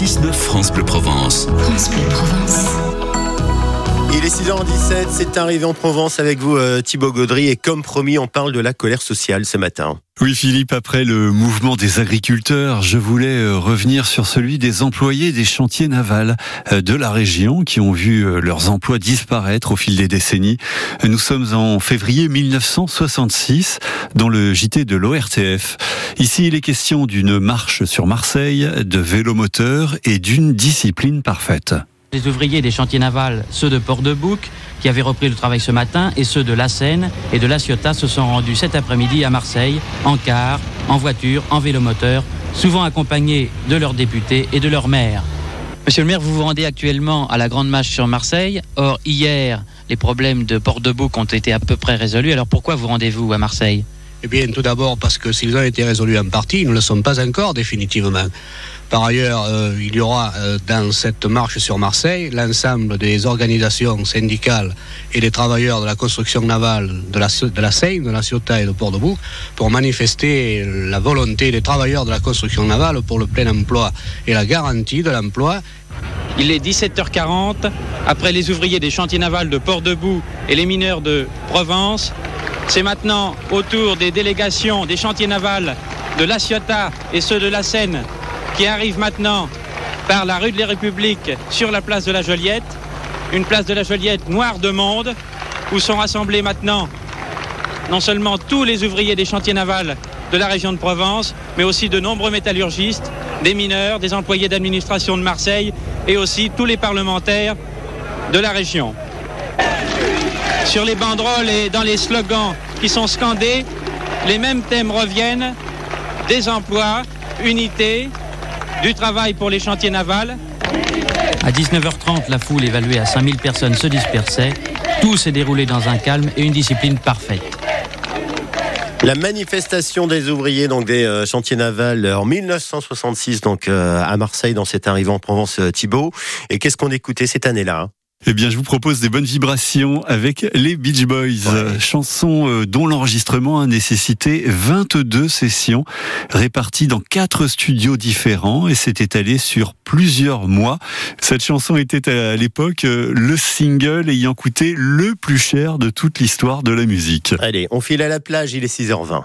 6-9 France Bleu Provence. France Bleu Provence. Il est 6h17, c'est arrivé en Provence avec vous euh, Thibaut Gaudry et comme promis on parle de la colère sociale ce matin. Oui Philippe, après le mouvement des agriculteurs, je voulais euh, revenir sur celui des employés des chantiers navals euh, de la région qui ont vu leurs emplois disparaître au fil des décennies. Nous sommes en février 1966 dans le JT de l'ORTF. Ici il est question d'une marche sur Marseille, de vélomoteur et d'une discipline parfaite. Les ouvriers des chantiers navals, ceux de Port-de-Bouc, qui avaient repris le travail ce matin, et ceux de la Seine et de la Ciotat se sont rendus cet après-midi à Marseille, en car, en voiture, en vélomoteur, souvent accompagnés de leurs députés et de leur maire. Monsieur le maire, vous vous rendez actuellement à la Grande Marche sur Marseille. Or, hier, les problèmes de Port-de-Bouc ont été à peu près résolus. Alors pourquoi vous rendez-vous à Marseille? Eh bien, tout d'abord parce que s'ils ont été résolus en partie, ils ne le sont pas encore définitivement. Par ailleurs, euh, il y aura euh, dans cette marche sur Marseille l'ensemble des organisations syndicales et des travailleurs de la construction navale de la, de la Seine, de la Ciotat et de Port-de-Bouc pour manifester la volonté des travailleurs de la construction navale pour le plein emploi et la garantie de l'emploi. Il est 17h40. Après les ouvriers des chantiers navals de Port-de-Bouc et les mineurs de Provence, c'est maintenant au tour des délégations des chantiers navals de la Ciotat et ceux de la Seine qui arrive maintenant par la rue de la République sur la place de la Joliette, une place de la Joliette noire de monde, où sont rassemblés maintenant non seulement tous les ouvriers des chantiers navals de la région de Provence, mais aussi de nombreux métallurgistes, des mineurs, des employés d'administration de Marseille et aussi tous les parlementaires de la région. Sur les banderoles et dans les slogans qui sont scandés, les mêmes thèmes reviennent, des emplois, unité, du travail pour les chantiers navals. À 19h30, la foule évaluée à 5000 personnes se dispersait. Tout s'est déroulé dans un calme et une discipline parfaite. La manifestation des ouvriers donc des euh, chantiers navals en 1966 donc euh, à Marseille dans cet arrivant en Provence euh, Thibault. Et qu'est-ce qu'on écoutait cette année-là hein? Eh bien, je vous propose des bonnes vibrations avec les Beach Boys, chanson euh, dont l'enregistrement a nécessité 22 sessions réparties dans quatre studios différents et s'est étalé sur plusieurs mois. Cette chanson était à l'époque euh, le single ayant coûté le plus cher de toute l'histoire de la musique. Allez, on file à la plage, il est 6h20.